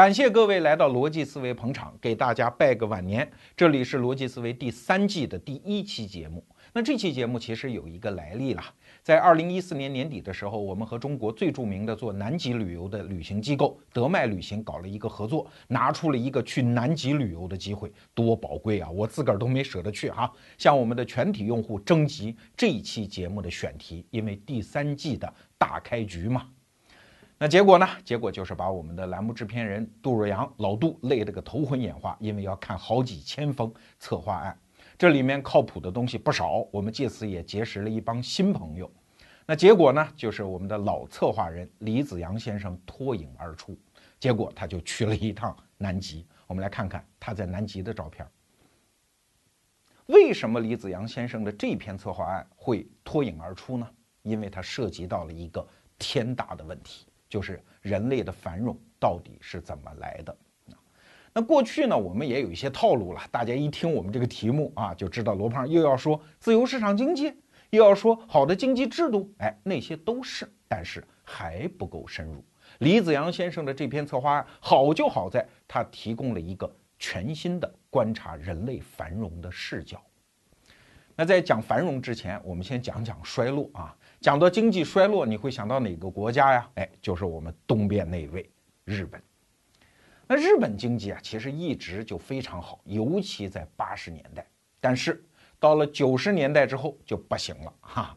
感谢各位来到逻辑思维捧场，给大家拜个晚年。这里是逻辑思维第三季的第一期节目。那这期节目其实有一个来历了，在二零一四年年底的时候，我们和中国最著名的做南极旅游的旅行机构德麦旅行搞了一个合作，拿出了一个去南极旅游的机会，多宝贵啊！我自个儿都没舍得去哈。向我们的全体用户征集这一期节目的选题，因为第三季的大开局嘛。那结果呢？结果就是把我们的栏目制片人杜若阳老杜累得个头昏眼花，因为要看好几千封策划案，这里面靠谱的东西不少。我们借此也结识了一帮新朋友。那结果呢？就是我们的老策划人李子阳先生脱颖而出，结果他就去了一趟南极。我们来看看他在南极的照片。为什么李子阳先生的这篇策划案会脱颖而出呢？因为它涉及到了一个天大的问题。就是人类的繁荣到底是怎么来的？那过去呢，我们也有一些套路了。大家一听我们这个题目啊，就知道罗胖又要说自由市场经济，又要说好的经济制度。哎，那些都是，但是还不够深入。李子阳先生的这篇策划案好就好在他提供了一个全新的观察人类繁荣的视角。那在讲繁荣之前，我们先讲讲衰落啊。讲到经济衰落，你会想到哪个国家呀？哎，就是我们东边那位日本。那日本经济啊，其实一直就非常好，尤其在八十年代。但是到了九十年代之后就不行了哈。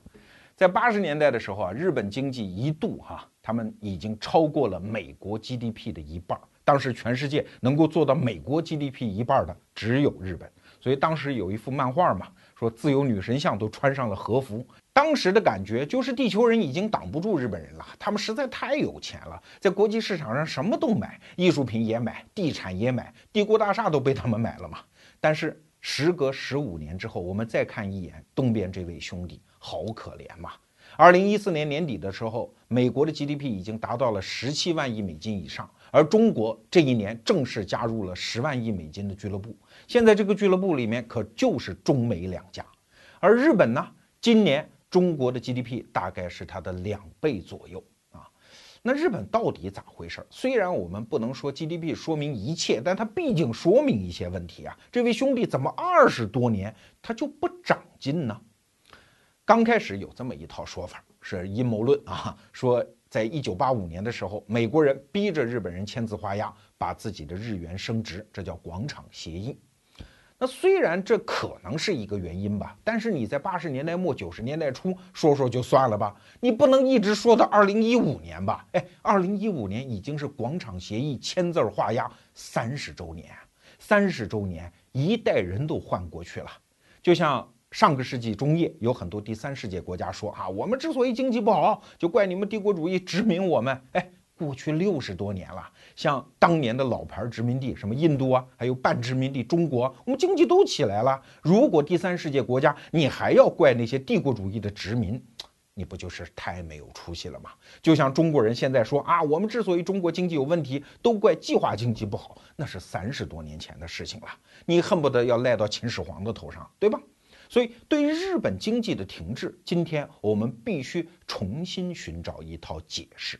在八十年代的时候啊，日本经济一度哈，他们已经超过了美国 GDP 的一半。当时全世界能够做到美国 GDP 一半的只有日本。所以当时有一幅漫画嘛，说自由女神像都穿上了和服。当时的感觉就是地球人已经挡不住日本人了，他们实在太有钱了，在国际市场上什么都买，艺术品也买，地产也买，帝国大厦都被他们买了嘛。但是时隔十五年之后，我们再看一眼东边这位兄弟，好可怜嘛。二零一四年年底的时候，美国的 GDP 已经达到了十七万亿美金以上。而中国这一年正式加入了十万亿美金的俱乐部，现在这个俱乐部里面可就是中美两家。而日本呢，今年中国的 GDP 大概是它的两倍左右啊。那日本到底咋回事？虽然我们不能说 GDP 说明一切，但它毕竟说明一些问题啊。这位兄弟怎么二十多年他就不长进呢？刚开始有这么一套说法，是阴谋论啊，说。在一九八五年的时候，美国人逼着日本人签字画押，把自己的日元升值，这叫广场协议。那虽然这可能是一个原因吧，但是你在八十年代末九十年代初说说就算了吧，你不能一直说到二零一五年吧？哎，二零一五年已经是广场协议签字画押三十周年，三十周年，一代人都换过去了，就像。上个世纪中叶，有很多第三世界国家说啊，我们之所以经济不好，就怪你们帝国主义殖民我们。哎，过去六十多年了，像当年的老牌殖民地，什么印度啊，还有半殖民地中国，我们经济都起来了。如果第三世界国家你还要怪那些帝国主义的殖民，你不就是太没有出息了吗？就像中国人现在说啊，我们之所以中国经济有问题，都怪计划经济不好，那是三十多年前的事情了，你恨不得要赖到秦始皇的头上，对吧？所以，对于日本经济的停滞，今天我们必须重新寻找一套解释。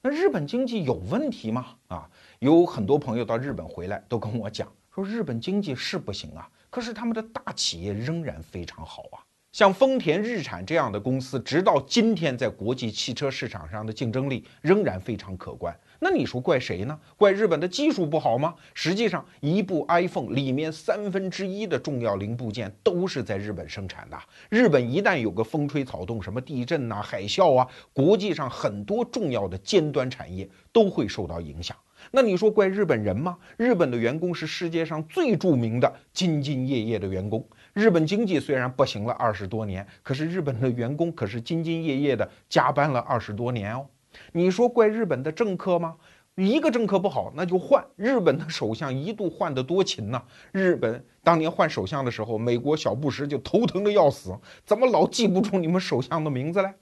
那日本经济有问题吗？啊，有很多朋友到日本回来都跟我讲说，日本经济是不行啊，可是他们的大企业仍然非常好啊。像丰田、日产这样的公司，直到今天在国际汽车市场上的竞争力仍然非常可观。那你说怪谁呢？怪日本的技术不好吗？实际上，一部 iPhone 里面三分之一的重要零部件都是在日本生产的。日本一旦有个风吹草动，什么地震呐、海啸啊，国际上很多重要的尖端产业都会受到影响。那你说怪日本人吗？日本的员工是世界上最著名的兢兢业业的员工。日本经济虽然不行了二十多年，可是日本的员工可是兢兢业业的加班了二十多年哦。你说怪日本的政客吗？一个政客不好，那就换。日本的首相一度换得多勤呐！日本当年换首相的时候，美国小布什就头疼的要死，怎么老记不住你们首相的名字嘞？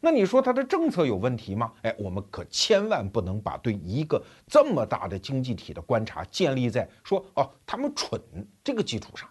那你说他的政策有问题吗？哎，我们可千万不能把对一个这么大的经济体的观察建立在说哦他们蠢这个基础上。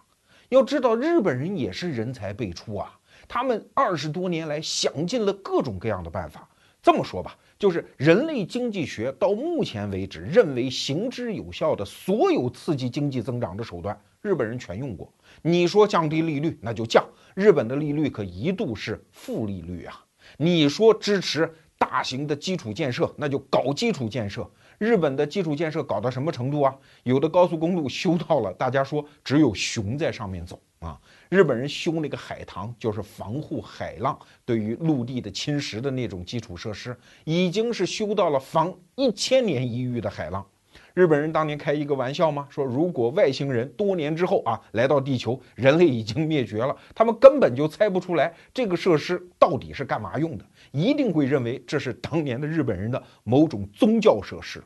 要知道，日本人也是人才辈出啊，他们二十多年来想尽了各种各样的办法。这么说吧，就是人类经济学到目前为止认为行之有效的所有刺激经济增长的手段，日本人全用过。你说降低利率，那就降。日本的利率可一度是负利率啊。你说支持大型的基础建设，那就搞基础建设。日本的基础建设搞到什么程度啊？有的高速公路修到了，大家说只有熊在上面走啊。日本人修那个海塘，就是防护海浪对于陆地的侵蚀的那种基础设施，已经是修到了防一千年一遇的海浪。日本人当年开一个玩笑吗？说如果外星人多年之后啊来到地球，人类已经灭绝了，他们根本就猜不出来这个设施到底是干嘛用的，一定会认为这是当年的日本人的某种宗教设施。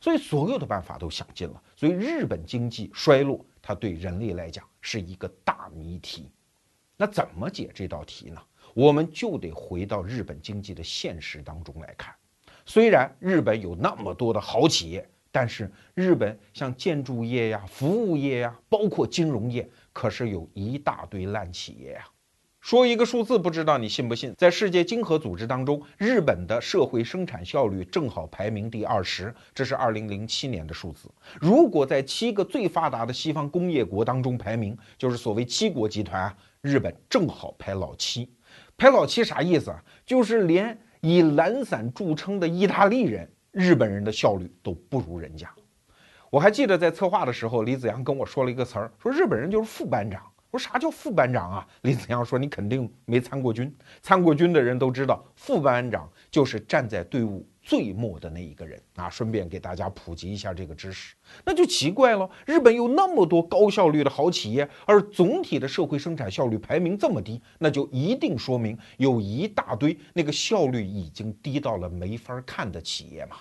所以所有的办法都想尽了，所以日本经济衰落，它对人类来讲是一个大谜题。那怎么解这道题呢？我们就得回到日本经济的现实当中来看。虽然日本有那么多的好企业。但是日本像建筑业呀、服务业呀，包括金融业，可是有一大堆烂企业呀。说一个数字，不知道你信不信？在世界经合组织当中，日本的社会生产效率正好排名第二十，这是二零零七年的数字。如果在七个最发达的西方工业国当中排名，就是所谓七国集团啊，日本正好排老七。排老七啥意思啊？就是连以懒散著称的意大利人。日本人的效率都不如人家。我还记得在策划的时候，李子阳跟我说了一个词儿，说日本人就是副班长。我说啥叫副班长啊？李子阳说你肯定没参过军，参过军的人都知道，副班长就是站在队伍。最末的那一个人啊，顺便给大家普及一下这个知识，那就奇怪了。日本有那么多高效率的好企业，而总体的社会生产效率排名这么低，那就一定说明有一大堆那个效率已经低到了没法看的企业嘛？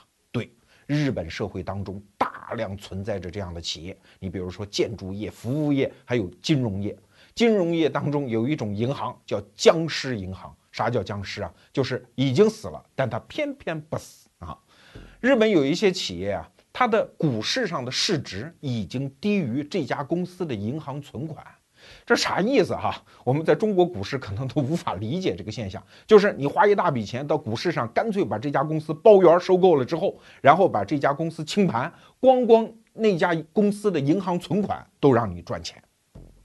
日本社会当中大量存在着这样的企业。你比如说建筑业、服务业，还有金融业。金融业当中有一种银行叫僵尸银行。啥叫僵尸啊？就是已经死了，但他偏偏不死啊！日本有一些企业啊，它的股市上的市值已经低于这家公司的银行存款，这啥意思哈？我们在中国股市可能都无法理解这个现象，就是你花一大笔钱到股市上，干脆把这家公司包圆收购了之后，然后把这家公司清盘，光光那家公司的银行存款都让你赚钱，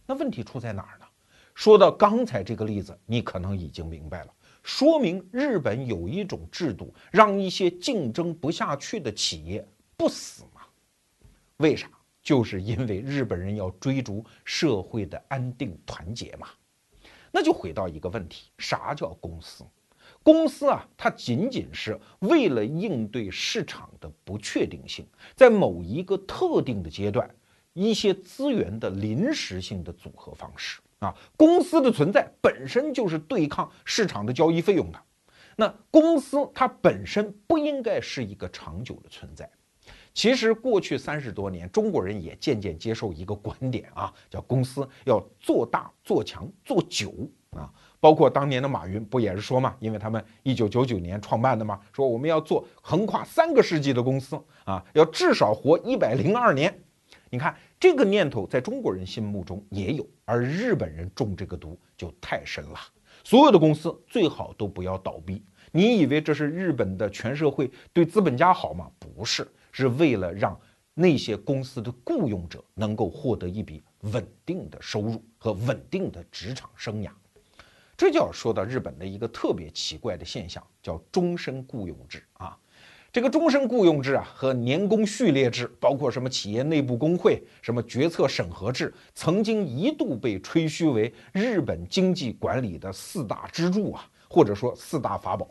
那问题出在哪儿呢？说到刚才这个例子，你可能已经明白了，说明日本有一种制度，让一些竞争不下去的企业不死嘛？为啥？就是因为日本人要追逐社会的安定团结嘛。那就回到一个问题：啥叫公司？公司啊，它仅仅是为了应对市场的不确定性，在某一个特定的阶段，一些资源的临时性的组合方式。啊，公司的存在本身就是对抗市场的交易费用的。那公司它本身不应该是一个长久的存在。其实过去三十多年，中国人也渐渐接受一个观点啊，叫公司要做大、做强、做久啊。包括当年的马云不也是说嘛？因为他们一九九九年创办的嘛，说我们要做横跨三个世纪的公司啊，要至少活一百零二年。你看这个念头在中国人心目中也有，而日本人中这个毒就太深了。所有的公司最好都不要倒闭。你以为这是日本的全社会对资本家好吗？不是，是为了让那些公司的雇佣者能够获得一笔稳定的收入和稳定的职场生涯。这就要说到日本的一个特别奇怪的现象，叫终身雇佣制啊。这个终身雇佣制啊，和年功序列制，包括什么企业内部工会、什么决策审核制，曾经一度被吹嘘为日本经济管理的四大支柱啊，或者说四大法宝。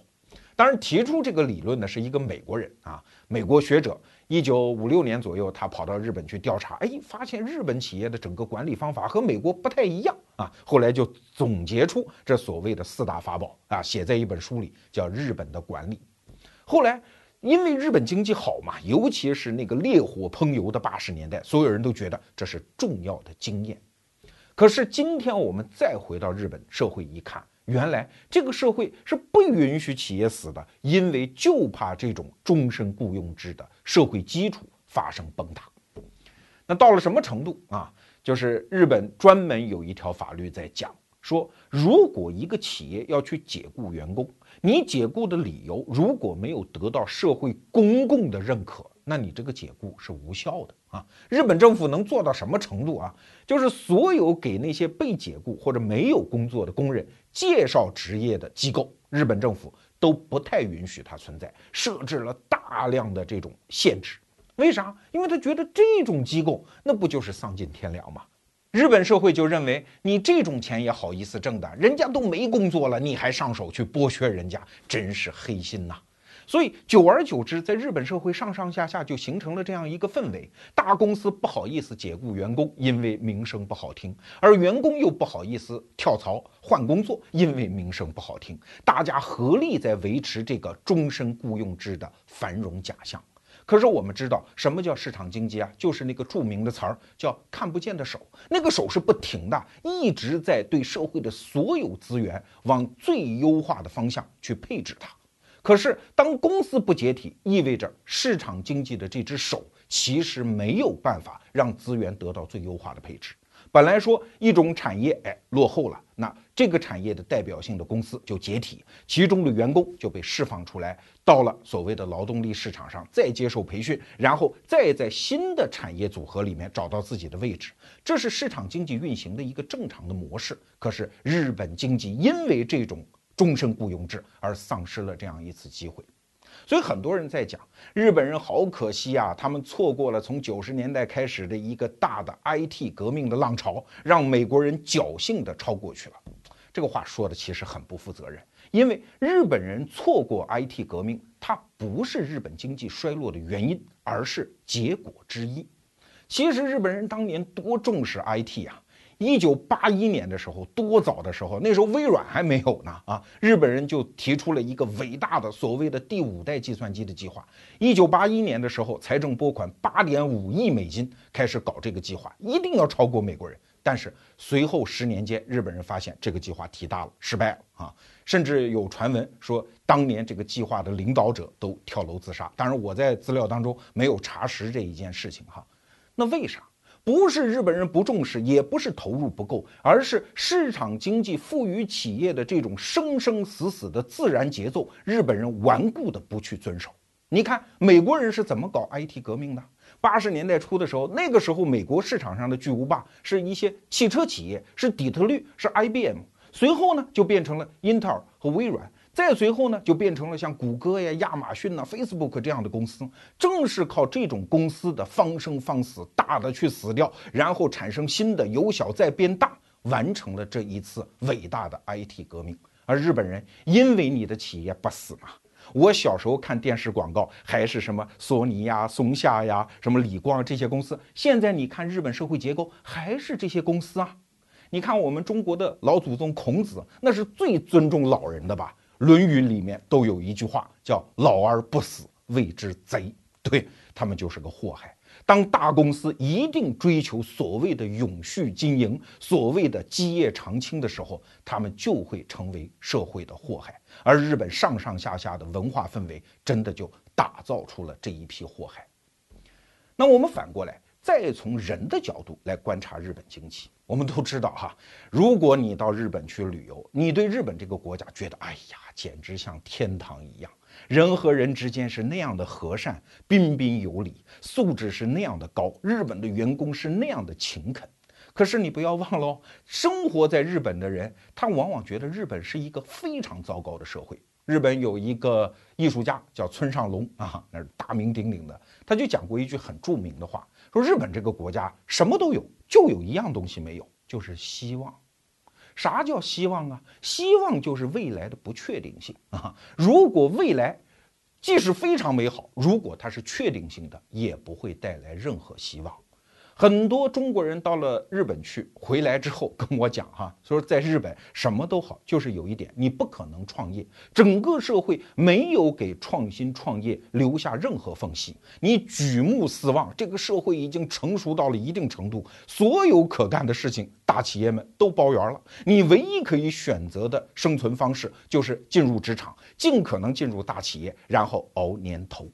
当然，提出这个理论的是一个美国人啊，美国学者。一九五六年左右，他跑到日本去调查，哎，发现日本企业的整个管理方法和美国不太一样啊。后来就总结出这所谓的四大法宝啊，写在一本书里，叫《日本的管理》。后来。因为日本经济好嘛，尤其是那个烈火烹油的八十年代，所有人都觉得这是重要的经验。可是今天我们再回到日本社会一看，原来这个社会是不允许企业死的，因为就怕这种终身雇佣制的社会基础发生崩塌。那到了什么程度啊？就是日本专门有一条法律在讲。说，如果一个企业要去解雇员工，你解雇的理由如果没有得到社会公共的认可，那你这个解雇是无效的啊。日本政府能做到什么程度啊？就是所有给那些被解雇或者没有工作的工人介绍职业的机构，日本政府都不太允许它存在，设置了大量的这种限制。为啥？因为他觉得这种机构那不就是丧尽天良吗？日本社会就认为你这种钱也好意思挣的，人家都没工作了，你还上手去剥削人家，真是黑心呐！所以久而久之，在日本社会上上下下就形成了这样一个氛围：大公司不好意思解雇员工，因为名声不好听；而员工又不好意思跳槽换工作，因为名声不好听。大家合力在维持这个终身雇佣制的繁荣假象。可是我们知道什么叫市场经济啊？就是那个著名的词儿叫“看不见的手”，那个手是不停的，一直在对社会的所有资源往最优化的方向去配置它。可是当公司不解体，意味着市场经济的这只手其实没有办法让资源得到最优化的配置。本来说一种产业哎落后了，这个产业的代表性的公司就解体，其中的员工就被释放出来，到了所谓的劳动力市场上再接受培训，然后再在新的产业组合里面找到自己的位置，这是市场经济运行的一个正常的模式。可是日本经济因为这种终身雇佣制而丧失了这样一次机会。所以很多人在讲日本人好可惜啊，他们错过了从九十年代开始的一个大的 IT 革命的浪潮，让美国人侥幸的超过去了。这个话说的其实很不负责任，因为日本人错过 IT 革命，它不是日本经济衰落的原因，而是结果之一。其实日本人当年多重视 IT 啊！一九八一年的时候，多早的时候，那时候微软还没有呢啊！日本人就提出了一个伟大的所谓的第五代计算机的计划。一九八一年的时候，财政拨款八点五亿美金开始搞这个计划，一定要超过美国人。但是随后十年间，日本人发现这个计划提大了，失败了啊！甚至有传闻说，当年这个计划的领导者都跳楼自杀。当然，我在资料当中没有查实这一件事情哈。那为啥？不是日本人不重视，也不是投入不够，而是市场经济赋予企业的这种生生死死的自然节奏，日本人顽固的不去遵守。你看美国人是怎么搞 IT 革命的？八十年代初的时候，那个时候美国市场上的巨无霸是一些汽车企业，是底特律，是 IBM，随后呢就变成了英特尔和微软。再随后呢，就变成了像谷歌呀、亚马逊呐、Facebook 这样的公司。正是靠这种公司的方生方死，大的去死掉，然后产生新的，由小再变大，完成了这一次伟大的 IT 革命。而日本人因为你的企业不死嘛，我小时候看电视广告还是什么索尼呀、松下呀、什么理光这些公司，现在你看日本社会结构还是这些公司啊。你看我们中国的老祖宗孔子，那是最尊重老人的吧？《论语》里面都有一句话叫“老而不死，谓之贼”，对他们就是个祸害。当大公司一定追求所谓的永续经营、所谓的基业长青的时候，他们就会成为社会的祸害。而日本上上下下的文化氛围，真的就打造出了这一批祸害。那我们反过来。再从人的角度来观察日本经济，我们都知道哈，如果你到日本去旅游，你对日本这个国家觉得，哎呀，简直像天堂一样，人和人之间是那样的和善、彬彬有礼，素质是那样的高，日本的员工是那样的勤恳。可是你不要忘了，生活在日本的人，他往往觉得日本是一个非常糟糕的社会。日本有一个艺术家叫村上隆啊，那是大名鼎鼎的，他就讲过一句很著名的话。说日本这个国家什么都有，就有一样东西没有，就是希望。啥叫希望啊？希望就是未来的不确定性 啊。如果未来即使非常美好，如果它是确定性的，也不会带来任何希望。很多中国人到了日本去，回来之后 跟我讲哈，说在日本什么都好，就是有一点你不可能创业，整个社会没有给创新创业留下任何缝隙，你举目四望，这个社会已经成熟到了一定程度，所有可干的事情大企业们都包圆了，你唯一可以选择的生存方式就是进入职场，尽可能进入大企业，然后熬年头。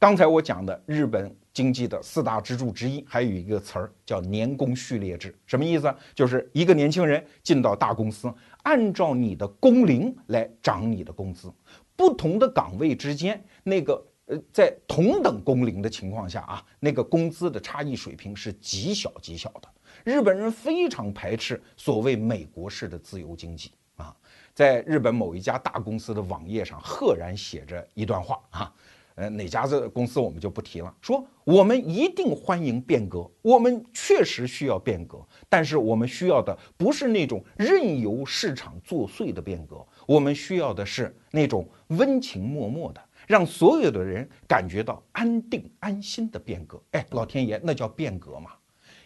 刚才我讲的日本经济的四大支柱之一，还有一个词儿叫年功序列制，什么意思？就是一个年轻人进到大公司，按照你的工龄来涨你的工资，不同的岗位之间那个呃，在同等工龄的情况下啊，那个工资的差异水平是极小极小的。日本人非常排斥所谓美国式的自由经济啊，在日本某一家大公司的网页上赫然写着一段话啊。呃，哪家子公司我们就不提了。说我们一定欢迎变革，我们确实需要变革，但是我们需要的不是那种任由市场作祟的变革，我们需要的是那种温情脉脉的，让所有的人感觉到安定安心的变革。哎，老天爷，那叫变革嘛！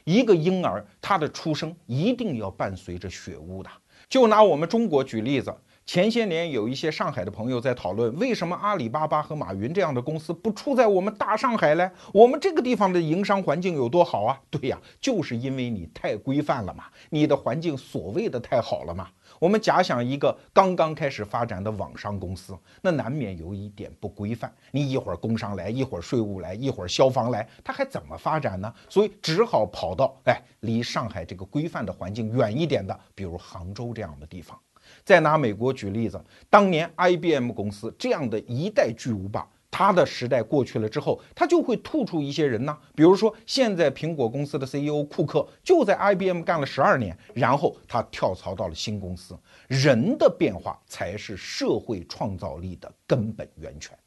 一个婴儿他的出生一定要伴随着血污的。就拿我们中国举例子。前些年有一些上海的朋友在讨论，为什么阿里巴巴和马云这样的公司不出在我们大上海呢？我们这个地方的营商环境有多好啊？对呀，就是因为你太规范了嘛，你的环境所谓的太好了嘛。我们假想一个刚刚开始发展的网商公司，那难免有一点不规范，你一会儿工商来，一会儿税务来，一会儿消防来，它还怎么发展呢？所以只好跑到哎离上海这个规范的环境远一点的，比如杭州这样的地方。再拿美国举例子，当年 IBM 公司这样的一代巨无霸，它的时代过去了之后，它就会吐出一些人呢。比如说，现在苹果公司的 CEO 库克就在 IBM 干了十二年，然后他跳槽到了新公司。人的变化才是社会创造力的根本源泉。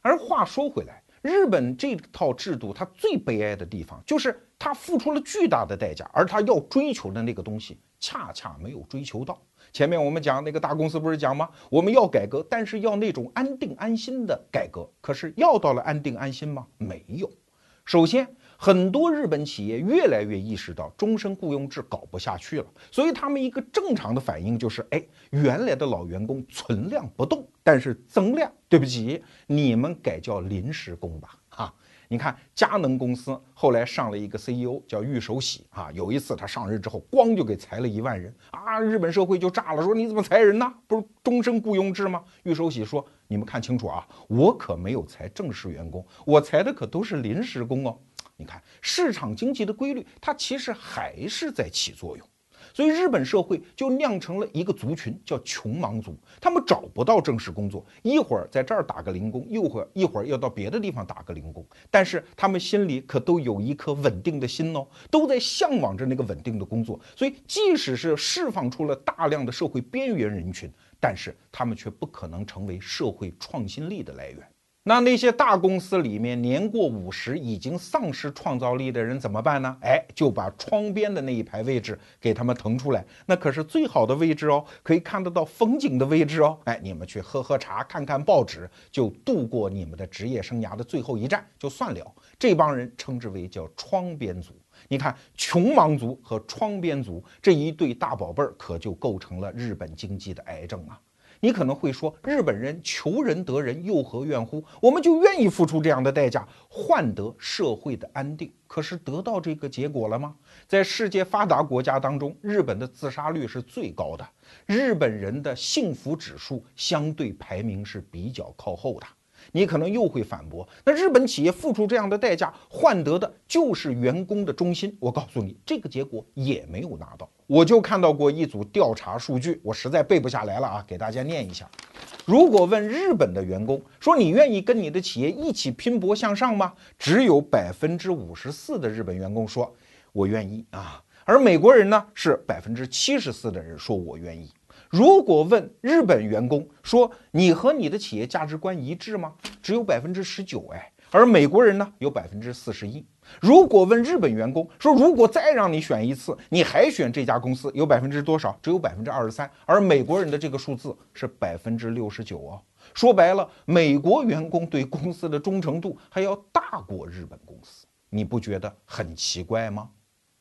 而话说回来，日本这套制度，它最悲哀的地方就是它付出了巨大的代价，而它要追求的那个东西，恰恰没有追求到。前面我们讲那个大公司不是讲吗？我们要改革，但是要那种安定安心的改革。可是要到了安定安心吗？没有。首先，很多日本企业越来越意识到终身雇佣制搞不下去了，所以他们一个正常的反应就是：哎，原来的老员工存量不动，但是增量，对不起，你们改叫临时工吧，你看佳能公司后来上了一个 CEO 叫玉守喜啊，有一次他上任之后，咣就给裁了一万人啊，日本社会就炸了，说你怎么裁人呢？不是终身雇佣制吗？玉守喜说，你们看清楚啊，我可没有裁正式员工，我裁的可都是临时工哦。你看市场经济的规律，它其实还是在起作用。所以日本社会就酿成了一个族群，叫穷忙族。他们找不到正式工作，一会儿在这儿打个零工，又会一会儿要到别的地方打个零工。但是他们心里可都有一颗稳定的心哦，都在向往着那个稳定的工作。所以即使是释放出了大量的社会边缘人群，但是他们却不可能成为社会创新力的来源。那那些大公司里面年过五十已经丧失创造力的人怎么办呢？哎，就把窗边的那一排位置给他们腾出来，那可是最好的位置哦，可以看得到风景的位置哦。哎，你们去喝喝茶，看看报纸，就度过你们的职业生涯的最后一站，就算了。这帮人称之为叫窗边族。你看，穷忙族和窗边族这一对大宝贝儿，可就构成了日本经济的癌症啊。你可能会说，日本人求人得人，又何怨乎？我们就愿意付出这样的代价，换得社会的安定。可是得到这个结果了吗？在世界发达国家当中，日本的自杀率是最高的，日本人的幸福指数相对排名是比较靠后的。你可能又会反驳，那日本企业付出这样的代价，换得的就是员工的忠心。我告诉你，这个结果也没有拿到。我就看到过一组调查数据，我实在背不下来了啊，给大家念一下。如果问日本的员工说你愿意跟你的企业一起拼搏向上吗？只有百分之五十四的日本员工说我愿意啊，而美国人呢是百分之七十四的人说我愿意。如果问日本员工说你和你的企业价值观一致吗？只有百分之十九哎，而美国人呢有百分之四十一。如果问日本员工说如果再让你选一次，你还选这家公司？有百分之多少？只有百分之二十三。而美国人的这个数字是百分之六十九哦。说白了，美国员工对公司的忠诚度还要大过日本公司，你不觉得很奇怪吗？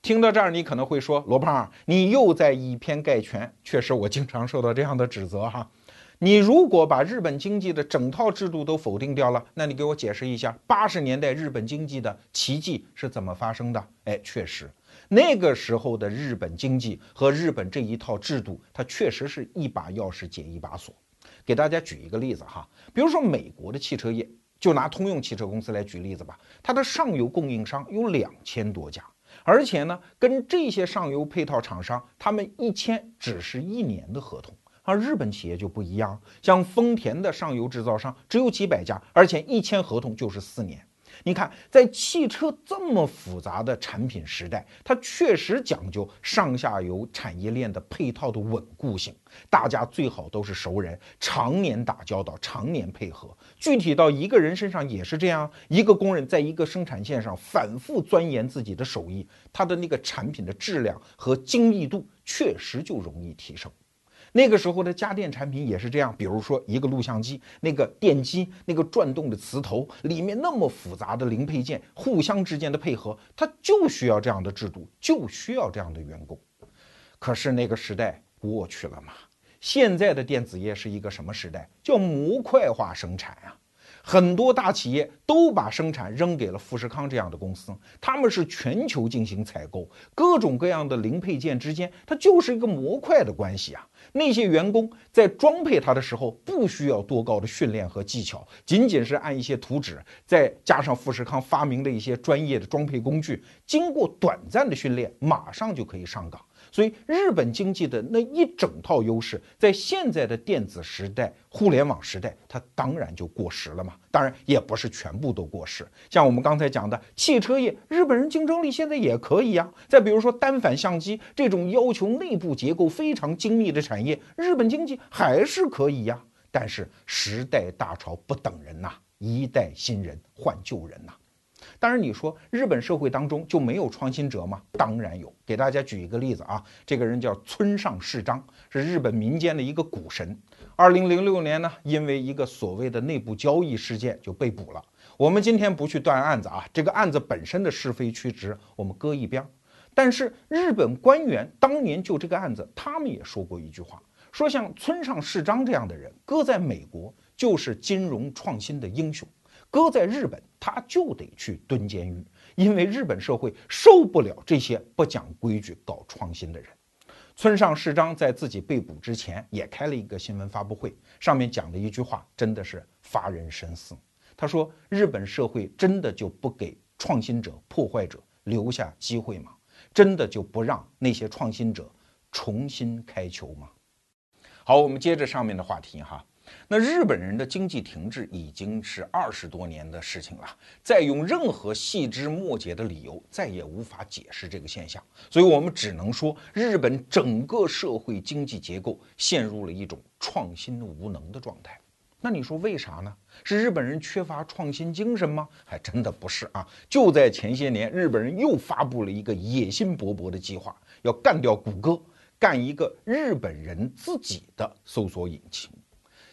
听到这儿，你可能会说：“罗胖，你又在以偏概全。”确实，我经常受到这样的指责哈。你如果把日本经济的整套制度都否定掉了，那你给我解释一下，八十年代日本经济的奇迹是怎么发生的？哎，确实，那个时候的日本经济和日本这一套制度，它确实是一把钥匙解一把锁。给大家举一个例子哈，比如说美国的汽车业。就拿通用汽车公司来举例子吧，它的上游供应商有两千多家，而且呢，跟这些上游配套厂商，他们一签只是一年的合同。而日本企业就不一样，像丰田的上游制造商只有几百家，而且一签合同就是四年。你看，在汽车这么复杂的产品时代，它确实讲究上下游产业链的配套的稳固性，大家最好都是熟人，常年打交道，常年配合。具体到一个人身上也是这样，一个工人在一个生产线上反复钻研自己的手艺，他的那个产品的质量和精密度确实就容易提升。那个时候的家电产品也是这样，比如说一个录像机，那个电机，那个转动的磁头，里面那么复杂的零配件，互相之间的配合，它就需要这样的制度，就需要这样的员工。可是那个时代过去了嘛？现在的电子业是一个什么时代？叫模块化生产啊！很多大企业都把生产扔给了富士康这样的公司，他们是全球进行采购，各种各样的零配件之间，它就是一个模块的关系啊。那些员工在装配它的时候，不需要多高的训练和技巧，仅仅是按一些图纸，再加上富士康发明的一些专业的装配工具，经过短暂的训练，马上就可以上岗。所以，日本经济的那一整套优势，在现在的电子时代、互联网时代，它当然就过时了嘛。当然，也不是全部都过时。像我们刚才讲的汽车业，日本人竞争力现在也可以呀。再比如说单反相机这种要求内部结构非常精密的产业，日本经济还是可以呀。但是时代大潮不等人呐，一代新人换旧人呐。当然，你说日本社会当中就没有创新者吗？当然有。给大家举一个例子啊，这个人叫村上市章，是日本民间的一个股神。二零零六年呢，因为一个所谓的内部交易事件就被捕了。我们今天不去断案子啊，这个案子本身的是非曲直我们搁一边。但是日本官员当年就这个案子，他们也说过一句话，说像村上市章这样的人，搁在美国就是金融创新的英雄。搁在日本，他就得去蹲监狱，因为日本社会受不了这些不讲规矩、搞创新的人。村上市章在自己被捕之前也开了一个新闻发布会，上面讲的一句话真的是发人深思。他说：“日本社会真的就不给创新者、破坏者留下机会吗？真的就不让那些创新者重新开球吗？”好，我们接着上面的话题哈。那日本人的经济停滞已经是二十多年的事情了，再用任何细枝末节的理由，再也无法解释这个现象。所以，我们只能说，日本整个社会经济结构陷入了一种创新无能的状态。那你说为啥呢？是日本人缺乏创新精神吗？还真的不是啊！就在前些年，日本人又发布了一个野心勃勃的计划，要干掉谷歌，干一个日本人自己的搜索引擎。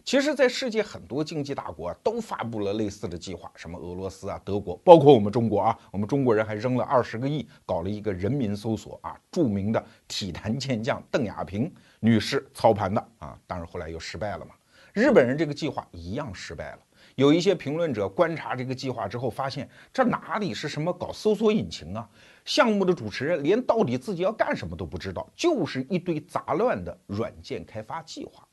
其实，在世界很多经济大国啊，都发布了类似的计划，什么俄罗斯啊、德国，包括我们中国啊，我们中国人还扔了二十个亿，搞了一个人民搜索啊。著名的体坛健将邓亚萍女士操盘的啊，当然后来又失败了嘛。日本人这个计划一样失败了。有一些评论者观察这个计划之后，发现这哪里是什么搞搜索引擎啊？项目的主持人连到底自己要干什么都不知道，就是一堆杂乱的软件开发计划。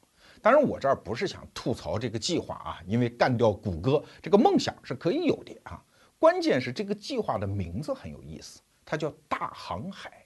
当然，我这儿不是想吐槽这个计划啊，因为干掉谷歌这个梦想是可以有的啊。关键是这个计划的名字很有意思，它叫大航海，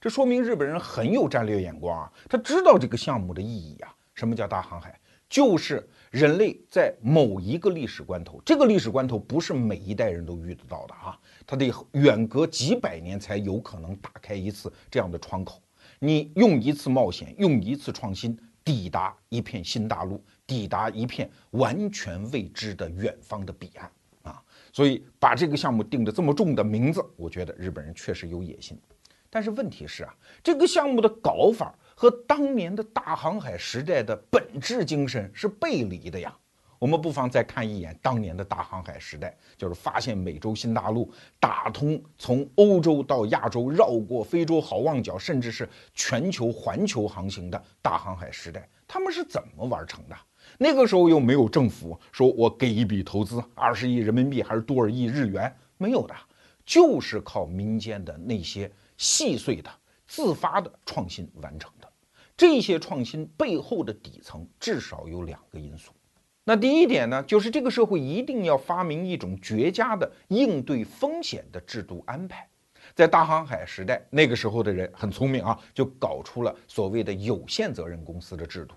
这说明日本人很有战略眼光啊，他知道这个项目的意义啊。什么叫大航海？就是人类在某一个历史关头，这个历史关头不是每一代人都遇得到的啊，它得远隔几百年才有可能打开一次这样的窗口。你用一次冒险，用一次创新。抵达一片新大陆，抵达一片完全未知的远方的彼岸啊！所以把这个项目定的这么重的名字，我觉得日本人确实有野心。但是问题是啊，这个项目的搞法和当年的大航海时代的本质精神是背离的呀。我们不妨再看一眼当年的大航海时代，就是发现美洲新大陆，打通从欧洲到亚洲，绕过非洲好望角，甚至是全球环球航行的大航海时代，他们是怎么完成的？那个时候又没有政府说我给一笔投资，二十亿人民币还是多少亿日元？没有的，就是靠民间的那些细碎的、自发的创新完成的。这些创新背后的底层至少有两个因素。那第一点呢，就是这个社会一定要发明一种绝佳的应对风险的制度安排。在大航海时代，那个时候的人很聪明啊，就搞出了所谓的有限责任公司的制度。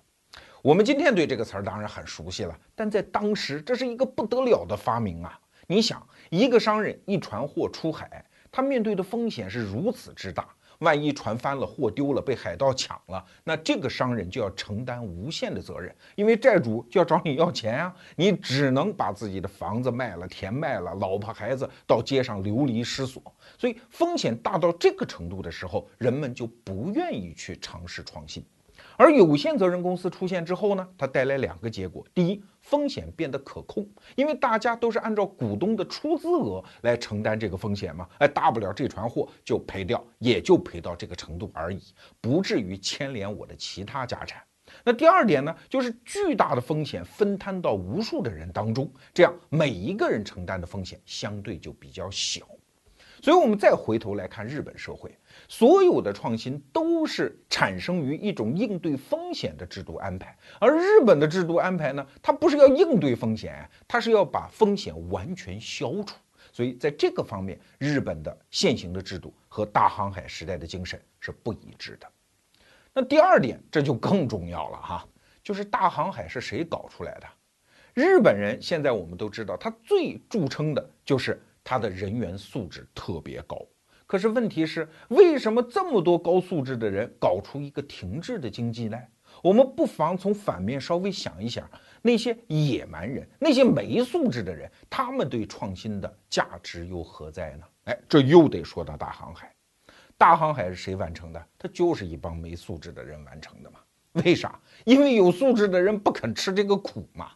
我们今天对这个词儿当然很熟悉了，但在当时这是一个不得了的发明啊！你想，一个商人一船货出海，他面对的风险是如此之大。万一船翻了，货丢了，被海盗抢了，那这个商人就要承担无限的责任，因为债主就要找你要钱啊！你只能把自己的房子卖了，田卖了，老婆孩子到街上流离失所。所以风险大到这个程度的时候，人们就不愿意去尝试创新。而有限责任公司出现之后呢，它带来两个结果：第一，风险变得可控，因为大家都是按照股东的出资额来承担这个风险嘛，哎，大不了这船货就赔掉，也就赔到这个程度而已，不至于牵连我的其他家产。那第二点呢，就是巨大的风险分摊到无数的人当中，这样每一个人承担的风险相对就比较小。所以，我们再回头来看日本社会，所有的创新都是产生于一种应对风险的制度安排。而日本的制度安排呢，它不是要应对风险，它是要把风险完全消除。所以，在这个方面，日本的现行的制度和大航海时代的精神是不一致的。那第二点，这就更重要了哈，就是大航海是谁搞出来的？日本人现在我们都知道，他最著称的就是。他的人员素质特别高，可是问题是，为什么这么多高素质的人搞出一个停滞的经济呢？我们不妨从反面稍微想一想，那些野蛮人，那些没素质的人，他们对创新的价值又何在呢？哎，这又得说到大航海。大航海是谁完成的？他就是一帮没素质的人完成的嘛？为啥？因为有素质的人不肯吃这个苦嘛。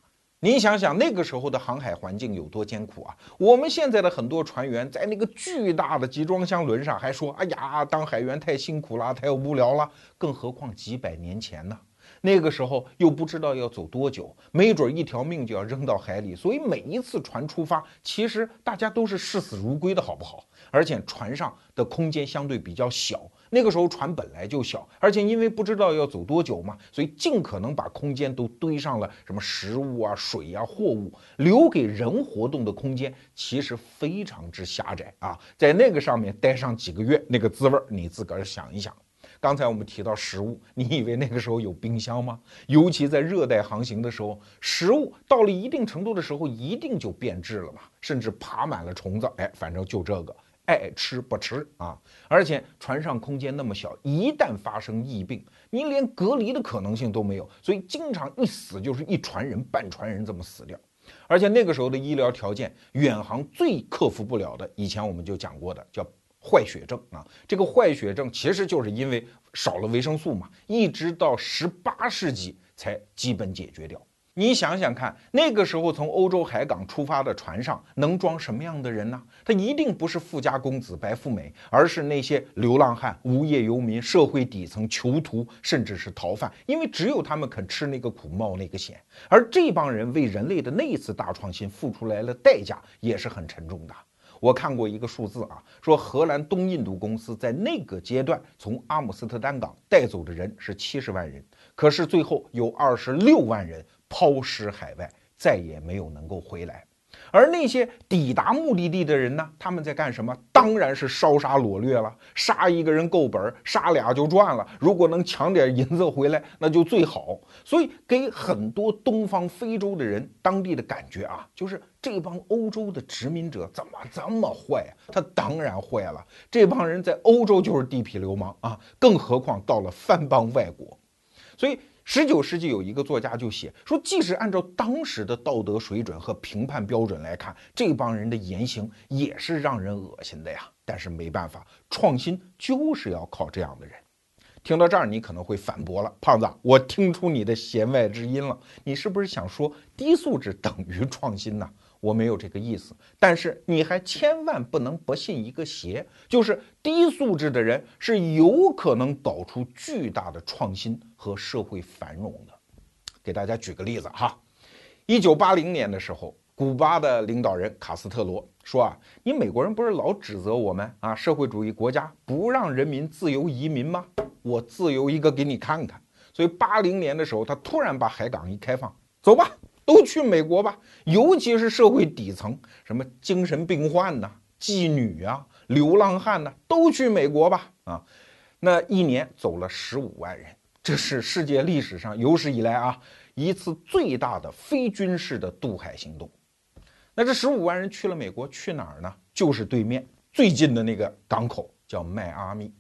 您想想那个时候的航海环境有多艰苦啊！我们现在的很多船员在那个巨大的集装箱轮上还说：“哎呀，当海员太辛苦了，太无聊了。”更何况几百年前呢？那个时候又不知道要走多久，没准一条命就要扔到海里。所以每一次船出发，其实大家都是视死如归的，好不好？而且船上的空间相对比较小。那个时候船本来就小，而且因为不知道要走多久嘛，所以尽可能把空间都堆上了什么食物啊、水呀、货物，留给人活动的空间其实非常之狭窄啊。在那个上面待上几个月，那个滋味儿你自个儿想一想。刚才我们提到食物，你以为那个时候有冰箱吗？尤其在热带航行的时候，食物到了一定程度的时候，一定就变质了嘛，甚至爬满了虫子。哎，反正就这个。爱吃不吃啊！而且船上空间那么小，一旦发生疫病，你连隔离的可能性都没有，所以经常一死就是一船人、半船人这么死掉。而且那个时候的医疗条件，远航最克服不了的，以前我们就讲过的叫坏血症啊。这个坏血症其实就是因为少了维生素嘛，一直到十八世纪才基本解决掉。你想想看，那个时候从欧洲海港出发的船上能装什么样的人呢？他一定不是富家公子、白富美，而是那些流浪汉、无业游民、社会底层囚徒，甚至是逃犯。因为只有他们肯吃那个苦、冒那个险。而这帮人为人类的那一次大创新付出来了代价，也是很沉重的。我看过一个数字啊，说荷兰东印度公司在那个阶段从阿姆斯特丹港带走的人是七十万人，可是最后有二十六万人。抛尸海外，再也没有能够回来。而那些抵达目的地的人呢？他们在干什么？当然是烧杀掳掠了。杀一个人够本，杀俩就赚了。如果能抢点银子回来，那就最好。所以，给很多东方非洲的人当地的感觉啊，就是这帮欧洲的殖民者怎么这么坏啊？他当然坏了。这帮人在欧洲就是地痞流氓啊，更何况到了番邦外国。所以。十九世纪有一个作家就写说，即使按照当时的道德水准和评判标准来看，这帮人的言行也是让人恶心的呀。但是没办法，创新就是要靠这样的人。听到这儿，你可能会反驳了，胖子，我听出你的弦外之音了，你是不是想说低素质等于创新呢？我没有这个意思，但是你还千万不能不信一个邪，就是低素质的人是有可能搞出巨大的创新和社会繁荣的。给大家举个例子哈，一九八零年的时候，古巴的领导人卡斯特罗说啊，你美国人不是老指责我们啊，社会主义国家不让人民自由移民吗？我自由一个给你看看。所以八零年的时候，他突然把海港一开放，走吧。都去美国吧，尤其是社会底层，什么精神病患呐、妓女啊、流浪汉呐，都去美国吧。啊，那一年走了十五万人，这是世界历史上有史以来啊一次最大的非军事的渡海行动。那这十五万人去了美国，去哪儿呢？就是对面最近的那个港口，叫迈阿密。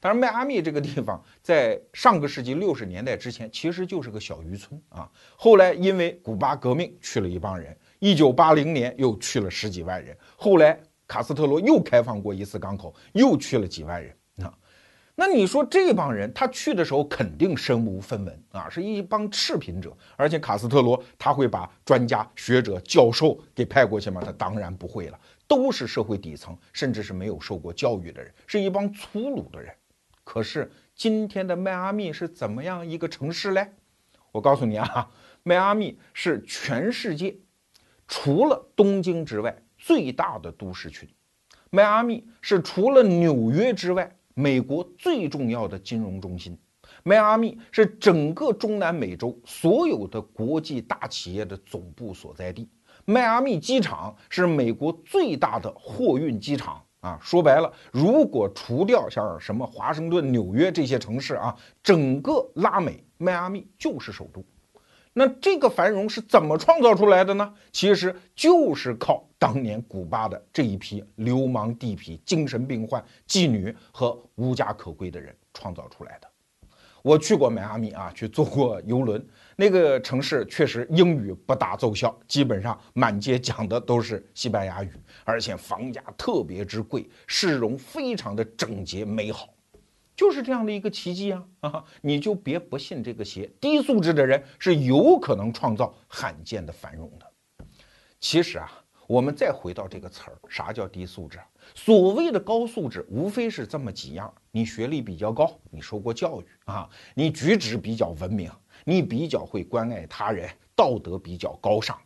当然，迈阿密这个地方在上个世纪六十年代之前，其实就是个小渔村啊。后来因为古巴革命去了一帮人，一九八零年又去了十几万人。后来卡斯特罗又开放过一次港口，又去了几万人啊。那你说这帮人他去的时候肯定身无分文啊，是一帮赤贫者。而且卡斯特罗他会把专家学者、教授给派过去吗？他当然不会了，都是社会底层，甚至是没有受过教育的人，是一帮粗鲁的人。可是今天的迈阿密是怎么样一个城市嘞？我告诉你啊，迈阿密是全世界除了东京之外最大的都市群。迈阿密是除了纽约之外美国最重要的金融中心。迈阿密是整个中南美洲所有的国际大企业的总部所在地。迈阿密机场是美国最大的货运机场。啊，说白了，如果除掉像什么华盛顿、纽约这些城市啊，整个拉美迈阿密就是首都。那这个繁荣是怎么创造出来的呢？其实就是靠当年古巴的这一批流氓地痞、精神病患、妓女和无家可归的人创造出来的。我去过迈阿密啊，去坐过游轮。那个城市确实英语不大奏效，基本上满街讲的都是西班牙语，而且房价特别之贵，市容非常的整洁美好，就是这样的一个奇迹啊！啊，你就别不信这个邪，低素质的人是有可能创造罕见的繁荣的。其实啊。我们再回到这个词儿，啥叫低素质？所谓的高素质，无非是这么几样：你学历比较高，你受过教育啊，你举止比较文明，你比较会关爱他人，道德比较高尚。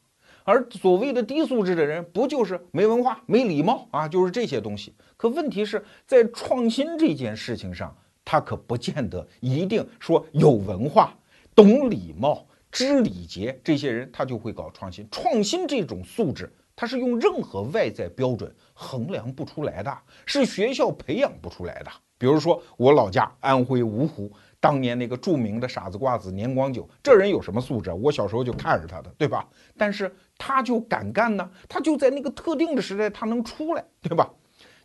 而所谓的低素质的人，不就是没文化、没礼貌啊？就是这些东西。可问题是在创新这件事情上，他可不见得一定说有文化、懂礼貌、知礼节这些人，他就会搞创新。创新这种素质。他是用任何外在标准衡量不出来的，是学校培养不出来的。比如说我老家安徽芜湖，当年那个著名的傻子瓜子年广久，这人有什么素质啊？我小时候就看着他的，对吧？但是他就敢干呢，他就在那个特定的时代，他能出来，对吧？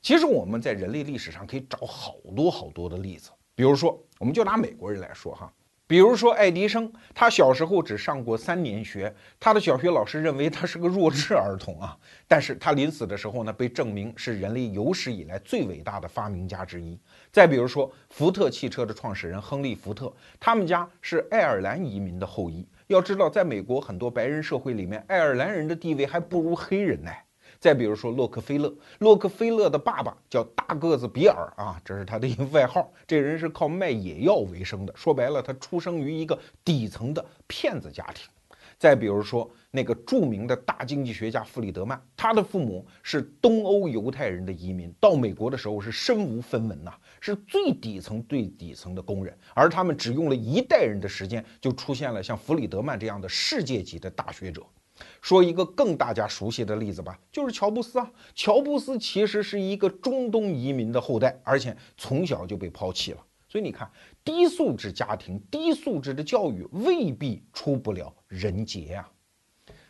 其实我们在人类历史上可以找好多好多的例子，比如说，我们就拿美国人来说哈。比如说爱迪生，他小时候只上过三年学，他的小学老师认为他是个弱智儿童啊。但是他临死的时候呢，被证明是人类有史以来最伟大的发明家之一。再比如说福特汽车的创始人亨利·福特，他们家是爱尔兰移民的后裔。要知道，在美国很多白人社会里面，爱尔兰人的地位还不如黑人呢。再比如说洛克菲勒，洛克菲勒的爸爸叫大个子比尔啊，这是他的一个外号。这人是靠卖野药为生的，说白了，他出生于一个底层的骗子家庭。再比如说那个著名的大经济学家弗里德曼，他的父母是东欧犹太人的移民，到美国的时候是身无分文呐，是最底层最底层的工人，而他们只用了一代人的时间，就出现了像弗里德曼这样的世界级的大学者。说一个更大家熟悉的例子吧，就是乔布斯啊。乔布斯其实是一个中东移民的后代，而且从小就被抛弃了。所以你看，低素质家庭、低素质的教育未必出不了人杰呀。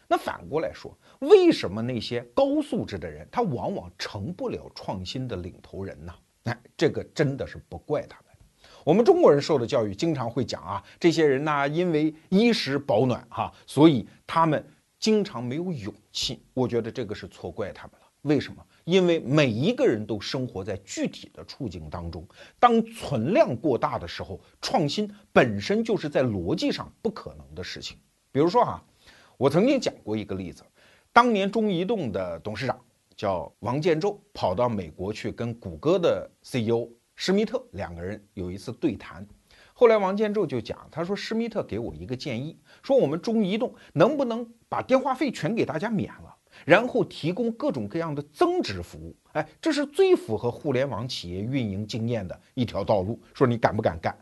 那反过来说，为什么那些高素质的人他往往成不了创新的领头人呢？哎，这个真的是不怪他们。我们中国人受的教育经常会讲啊，这些人呢，因为衣食保暖哈，所以他们。经常没有勇气，我觉得这个是错怪他们了。为什么？因为每一个人都生活在具体的处境当中。当存量过大的时候，创新本身就是在逻辑上不可能的事情。比如说啊，我曾经讲过一个例子，当年中移动的董事长叫王建宙，跑到美国去跟谷歌的 CEO 施密特两个人有一次对谈。后来王建宙就讲，他说施密特给我一个建议，说我们中移动能不能把电话费全给大家免了，然后提供各种各样的增值服务？哎，这是最符合互联网企业运营经验的一条道路。说你敢不敢干？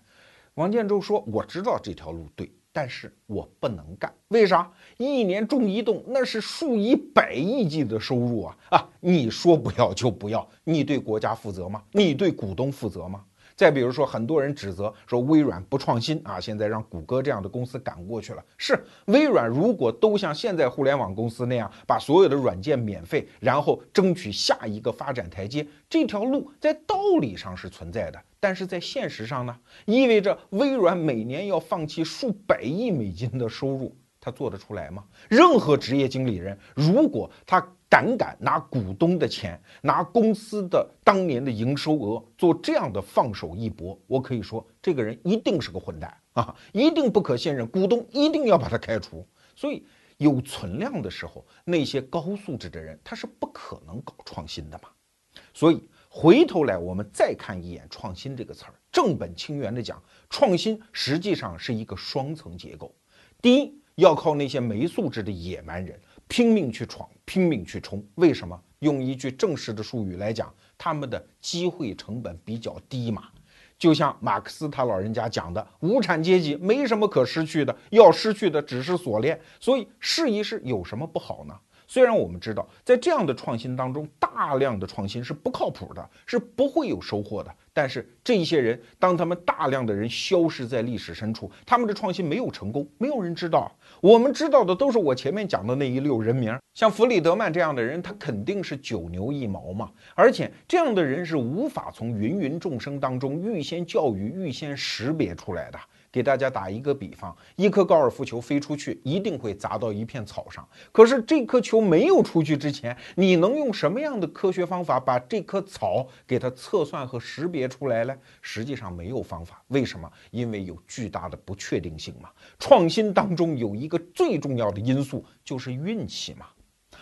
王建宙说我知道这条路对，但是我不能干，为啥？一年中移动那是数以百亿计的收入啊啊！你说不要就不要，你对国家负责吗？你对股东负责吗？再比如说，很多人指责说微软不创新啊，现在让谷歌这样的公司赶过去了。是微软如果都像现在互联网公司那样，把所有的软件免费，然后争取下一个发展台阶，这条路在道理上是存在的，但是在现实上呢，意味着微软每年要放弃数百亿美金的收入，他做得出来吗？任何职业经理人，如果他。胆敢拿股东的钱，拿公司的当年的营收额做这样的放手一搏，我可以说，这个人一定是个混蛋啊，一定不可信任，股东一定要把他开除。所以有存量的时候，那些高素质的人他是不可能搞创新的嘛。所以回头来，我们再看一眼“创新”这个词儿，正本清源的讲，创新实际上是一个双层结构。第一，要靠那些没素质的野蛮人。拼命去闯，拼命去冲，为什么？用一句正式的术语来讲，他们的机会成本比较低嘛。就像马克思他老人家讲的，无产阶级没什么可失去的，要失去的只是锁链。所以试一试有什么不好呢？虽然我们知道，在这样的创新当中，大量的创新是不靠谱的，是不会有收获的。但是这一些人，当他们大量的人消失在历史深处，他们的创新没有成功，没有人知道。我们知道的都是我前面讲的那一溜人名，像弗里德曼这样的人，他肯定是九牛一毛嘛。而且这样的人是无法从芸芸众生当中预先教育、预先识别出来的。给大家打一个比方，一颗高尔夫球飞出去，一定会砸到一片草上。可是这颗球没有出去之前，你能用什么样的科学方法把这颗草给它测算和识别出来呢？实际上没有方法。为什么？因为有巨大的不确定性嘛。创新当中有一个最重要的因素就是运气嘛。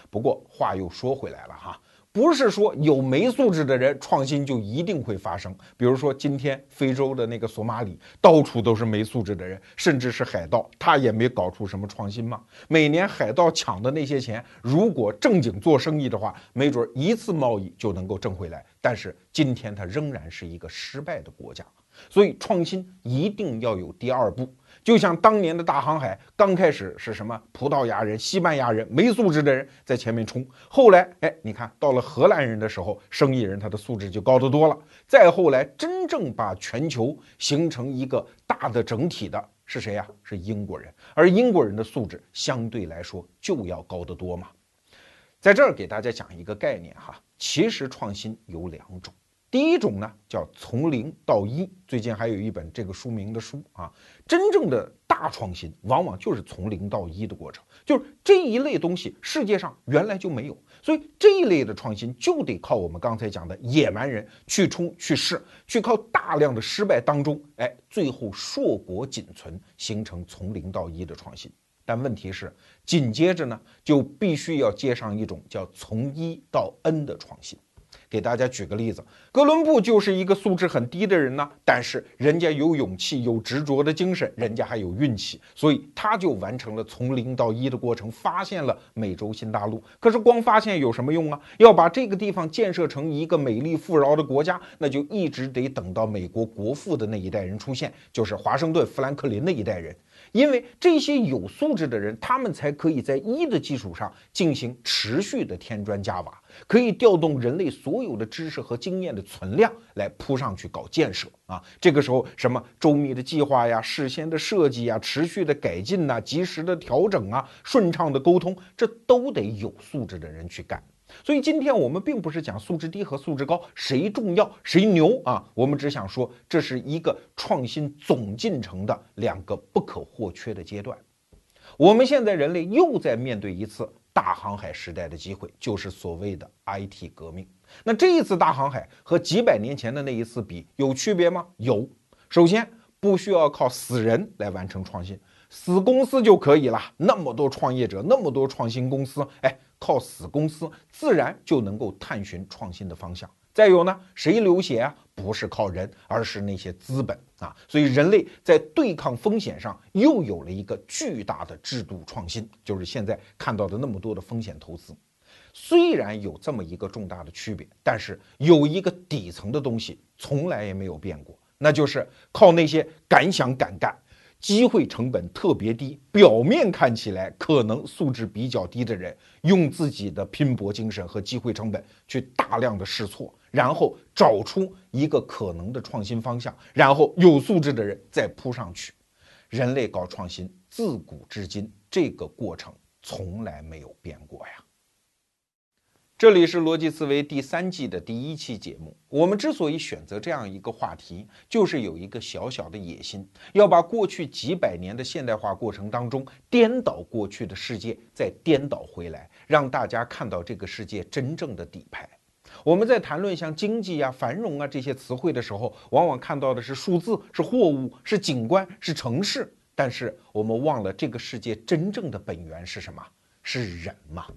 不过话又说回来了哈。不是说有没素质的人创新就一定会发生。比如说今天非洲的那个索马里，到处都是没素质的人，甚至是海盗，他也没搞出什么创新嘛。每年海盗抢的那些钱，如果正经做生意的话，没准一次贸易就能够挣回来。但是今天他仍然是一个失败的国家，所以创新一定要有第二步。就像当年的大航海，刚开始是什么葡萄牙人、西班牙人没素质的人在前面冲，后来哎，你看到了荷兰人的时候，生意人他的素质就高得多了。再后来，真正把全球形成一个大的整体的是谁呀？是英国人，而英国人的素质相对来说就要高得多嘛。在这儿给大家讲一个概念哈，其实创新有两种。第一种呢，叫从零到一。最近还有一本这个书名的书啊，真正的大创新往往就是从零到一的过程，就是这一类东西世界上原来就没有，所以这一类的创新就得靠我们刚才讲的野蛮人去冲去试，去靠大量的失败当中，哎，最后硕果仅存，形成从零到一的创新。但问题是，紧接着呢，就必须要接上一种叫从一到 N 的创新。给大家举个例子，哥伦布就是一个素质很低的人呢，但是人家有勇气，有执着的精神，人家还有运气，所以他就完成了从零到一的过程，发现了美洲新大陆。可是光发现有什么用啊？要把这个地方建设成一个美丽富饶的国家，那就一直得等到美国国父的那一代人出现，就是华盛顿、富兰克林那一代人。因为这些有素质的人，他们才可以在一的基础上进行持续的添砖加瓦，可以调动人类所有的知识和经验的存量来铺上去搞建设啊。这个时候，什么周密的计划呀、事先的设计呀、持续的改进呐、及时的调整啊、顺畅的沟通，这都得有素质的人去干。所以今天我们并不是讲素质低和素质高谁重要谁牛啊，我们只想说这是一个创新总进程的两个不可或缺的阶段。我们现在人类又在面对一次大航海时代的机会，就是所谓的 IT 革命。那这一次大航海和几百年前的那一次比有区别吗？有。首先不需要靠死人来完成创新，死公司就可以了。那么多创业者，那么多创新公司，哎。靠死公司自然就能够探寻创新的方向。再有呢，谁流血啊？不是靠人，而是那些资本啊。所以人类在对抗风险上又有了一个巨大的制度创新，就是现在看到的那么多的风险投资。虽然有这么一个重大的区别，但是有一个底层的东西从来也没有变过，那就是靠那些敢想敢干。机会成本特别低，表面看起来可能素质比较低的人，用自己的拼搏精神和机会成本去大量的试错，然后找出一个可能的创新方向，然后有素质的人再扑上去。人类搞创新自古至今这个过程从来没有变过呀。这里是逻辑思维第三季的第一期节目。我们之所以选择这样一个话题，就是有一个小小的野心，要把过去几百年的现代化过程当中颠倒过去的世界再颠倒回来，让大家看到这个世界真正的底牌。我们在谈论像经济啊、繁荣啊这些词汇的时候，往往看到的是数字、是货物、是景观、是城市，但是我们忘了这个世界真正的本源是什么？是人嘛。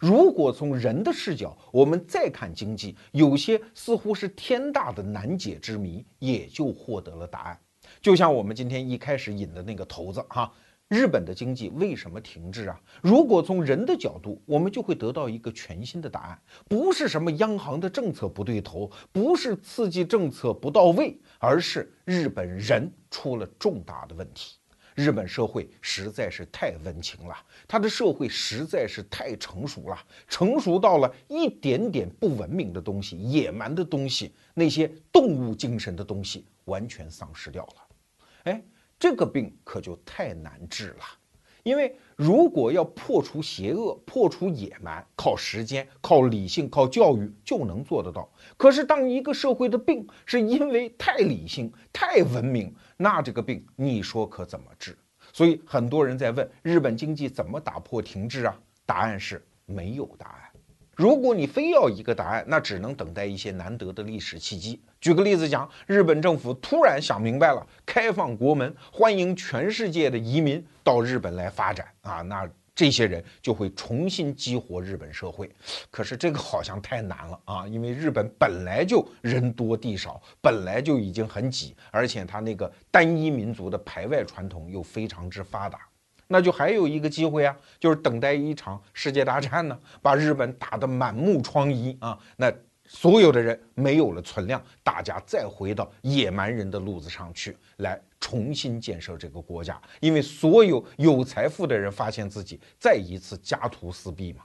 如果从人的视角，我们再看经济，有些似乎是天大的难解之谜，也就获得了答案。就像我们今天一开始引的那个头子哈，日本的经济为什么停滞啊？如果从人的角度，我们就会得到一个全新的答案，不是什么央行的政策不对头，不是刺激政策不到位，而是日本人出了重大的问题。日本社会实在是太温情了，他的社会实在是太成熟了，成熟到了一点点不文明的东西、野蛮的东西、那些动物精神的东西完全丧失掉了。哎，这个病可就太难治了。因为如果要破除邪恶、破除野蛮，靠时间、靠理性、靠教育就能做得到。可是，当一个社会的病是因为太理性、太文明，那这个病你说可怎么治？所以很多人在问日本经济怎么打破停滞啊？答案是没有答案。如果你非要一个答案，那只能等待一些难得的历史契机。举个例子讲，日本政府突然想明白了，开放国门，欢迎全世界的移民到日本来发展啊，那这些人就会重新激活日本社会。可是这个好像太难了啊，因为日本本来就人多地少，本来就已经很挤，而且他那个单一民族的排外传统又非常之发达。那就还有一个机会啊，就是等待一场世界大战呢，把日本打得满目疮痍啊，那所有的人没有了存量，大家再回到野蛮人的路子上去，来重新建设这个国家。因为所有有财富的人发现自己再一次家徒四壁嘛，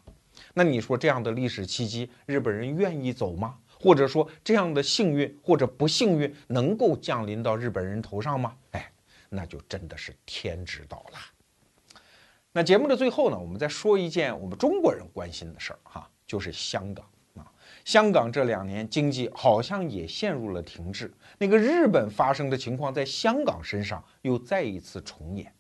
那你说这样的历史契机，日本人愿意走吗？或者说这样的幸运或者不幸运能够降临到日本人头上吗？哎，那就真的是天知道了。那节目的最后呢，我们再说一件我们中国人关心的事儿哈，就是香港。香港这两年经济好像也陷入了停滞，那个日本发生的情况在香港身上又再一次重演。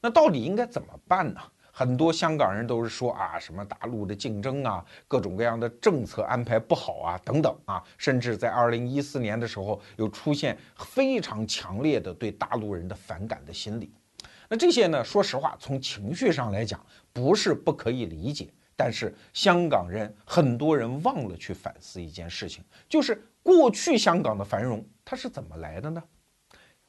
那到底应该怎么办呢？很多香港人都是说啊，什么大陆的竞争啊，各种各样的政策安排不好啊，等等啊，甚至在二零一四年的时候，又出现非常强烈的对大陆人的反感的心理。那这些呢？说实话，从情绪上来讲，不是不可以理解。但是香港人很多人忘了去反思一件事情，就是过去香港的繁荣它是怎么来的呢？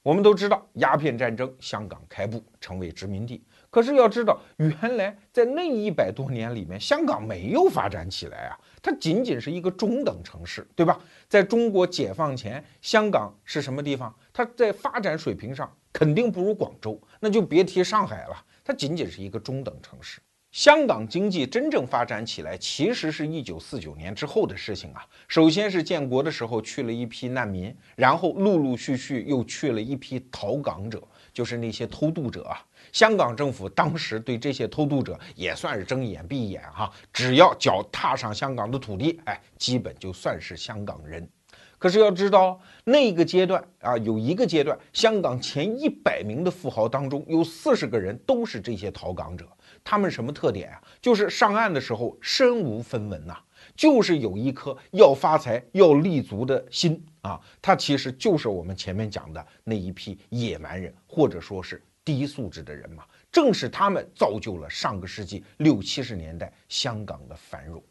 我们都知道，鸦片战争，香港开埠成为殖民地。可是要知道，原来在那一百多年里面，香港没有发展起来啊，它仅仅是一个中等城市，对吧？在中国解放前，香港是什么地方？它在发展水平上肯定不如广州，那就别提上海了。它仅仅是一个中等城市。香港经济真正发展起来，其实是一九四九年之后的事情啊。首先是建国的时候去了一批难民，然后陆陆续续又去了一批逃港者，就是那些偷渡者啊。香港政府当时对这些偷渡者也算是睁眼闭眼哈，只要脚踏上香港的土地，哎，基本就算是香港人。可是要知道，那个阶段啊，有一个阶段，香港前一百名的富豪当中，有四十个人都是这些逃港者。他们什么特点啊？就是上岸的时候身无分文呐，就是有一颗要发财、要立足的心啊。他其实就是我们前面讲的那一批野蛮人，或者说是低素质的人嘛。正是他们造就了上个世纪六七十年代香港的繁荣。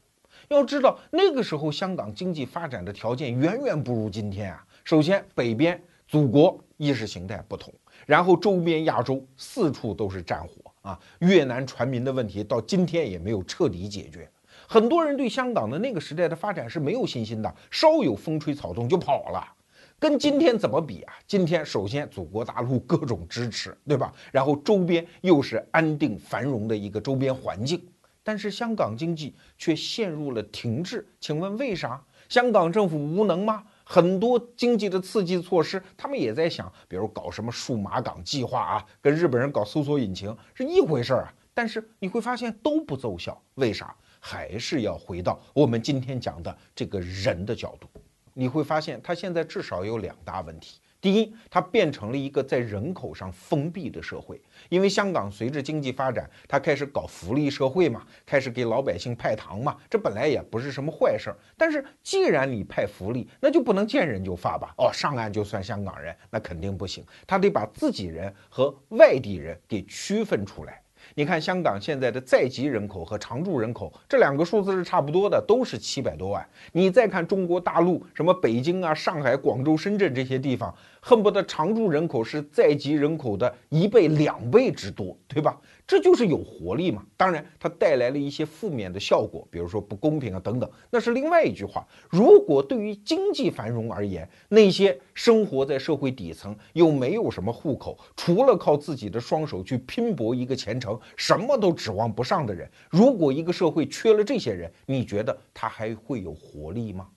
要知道，那个时候香港经济发展的条件远远不如今天啊。首先，北边祖国意识形态不同，然后周边亚洲四处都是战火。啊，越南船民的问题到今天也没有彻底解决，很多人对香港的那个时代的发展是没有信心的，稍有风吹草动就跑了。跟今天怎么比啊？今天首先祖国大陆各种支持，对吧？然后周边又是安定繁荣的一个周边环境，但是香港经济却陷入了停滞。请问为啥？香港政府无能吗？很多经济的刺激措施，他们也在想，比如搞什么数码港计划啊，跟日本人搞搜索引擎是一回事儿啊。但是你会发现都不奏效，为啥？还是要回到我们今天讲的这个人的角度。你会发现，他现在至少有两大问题。第一，它变成了一个在人口上封闭的社会，因为香港随着经济发展，它开始搞福利社会嘛，开始给老百姓派糖嘛，这本来也不是什么坏事儿。但是既然你派福利，那就不能见人就发吧？哦，上岸就算香港人，那肯定不行，他得把自己人和外地人给区分出来。你看香港现在的在籍人口和常住人口这两个数字是差不多的，都是七百多万。你再看中国大陆，什么北京啊、上海、广州、深圳这些地方，恨不得常住人口是在籍人口的一倍、两倍之多，对吧？这就是有活力嘛。当然，它带来了一些负面的效果，比如说不公平啊等等，那是另外一句话。如果对于经济繁荣而言，那些生活在社会底层又没有什么户口，除了靠自己的双手去拼搏一个前程，什么都指望不上的人，如果一个社会缺了这些人，你觉得他还会有活力吗？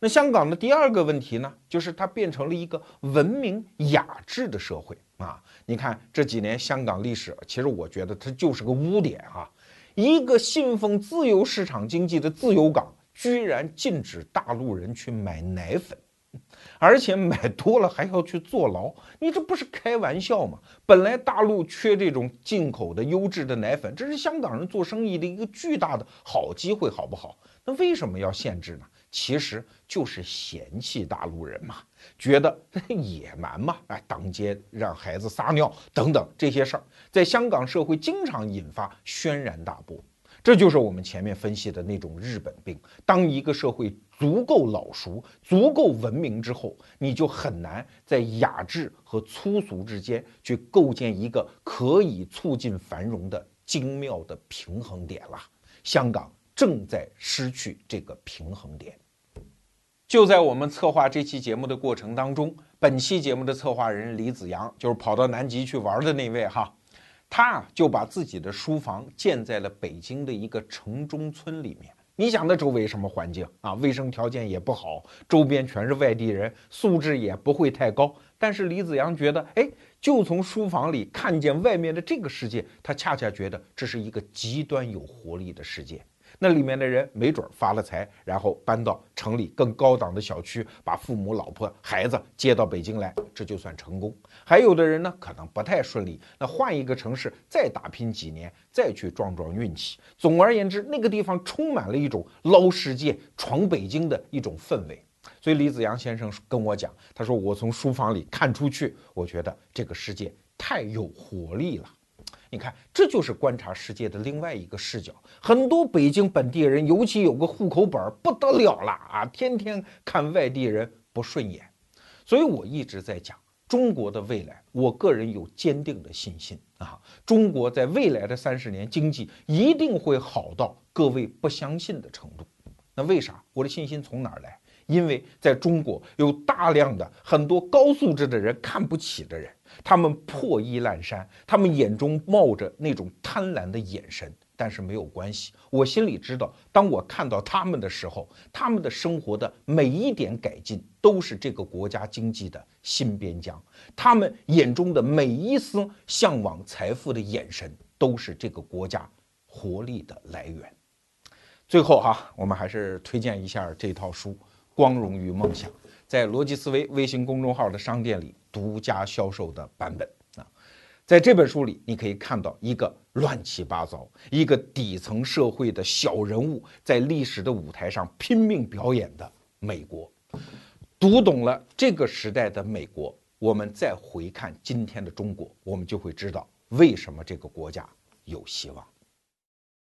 那香港的第二个问题呢，就是它变成了一个文明雅致的社会啊。你看这几年香港历史，其实我觉得它就是个污点啊！一个信奉自由市场经济的自由港，居然禁止大陆人去买奶粉，而且买多了还要去坐牢，你这不是开玩笑吗？本来大陆缺这种进口的优质的奶粉，这是香港人做生意的一个巨大的好机会，好不好？那为什么要限制呢？其实就是嫌弃大陆人嘛，觉得野蛮嘛，哎，当街让孩子撒尿等等这些事儿，在香港社会经常引发轩然大波。这就是我们前面分析的那种日本病。当一个社会足够老熟、足够文明之后，你就很难在雅致和粗俗之间去构建一个可以促进繁荣的精妙的平衡点了。香港正在失去这个平衡点。就在我们策划这期节目的过程当中，本期节目的策划人李子阳，就是跑到南极去玩的那位哈，他啊就把自己的书房建在了北京的一个城中村里面。你想那周围什么环境啊？卫生条件也不好，周边全是外地人，素质也不会太高。但是李子阳觉得，哎，就从书房里看见外面的这个世界，他恰恰觉得这是一个极端有活力的世界。那里面的人没准发了财，然后搬到城里更高档的小区，把父母、老婆、孩子接到北京来，这就算成功。还有的人呢，可能不太顺利，那换一个城市再打拼几年，再去撞撞运气。总而言之，那个地方充满了一种捞世界、闯北京的一种氛围。所以李子阳先生跟我讲，他说我从书房里看出去，我觉得这个世界太有活力了。你看，这就是观察世界的另外一个视角。很多北京本地人，尤其有个户口本，不得了了啊，天天看外地人不顺眼。所以我一直在讲中国的未来，我个人有坚定的信心啊，中国在未来的三十年经济一定会好到各位不相信的程度。那为啥？我的信心从哪儿来？因为在中国有大量的很多高素质的人看不起的人。他们破衣烂衫，他们眼中冒着那种贪婪的眼神，但是没有关系，我心里知道，当我看到他们的时候，他们的生活的每一点改进都是这个国家经济的新边疆，他们眼中的每一丝向往财富的眼神都是这个国家活力的来源。最后哈，我们还是推荐一下这套书《光荣与梦想》。在逻辑思维微信公众号的商店里独家销售的版本啊，在这本书里，你可以看到一个乱七八糟、一个底层社会的小人物在历史的舞台上拼命表演的美国。读懂了这个时代的美国，我们再回看今天的中国，我们就会知道为什么这个国家有希望。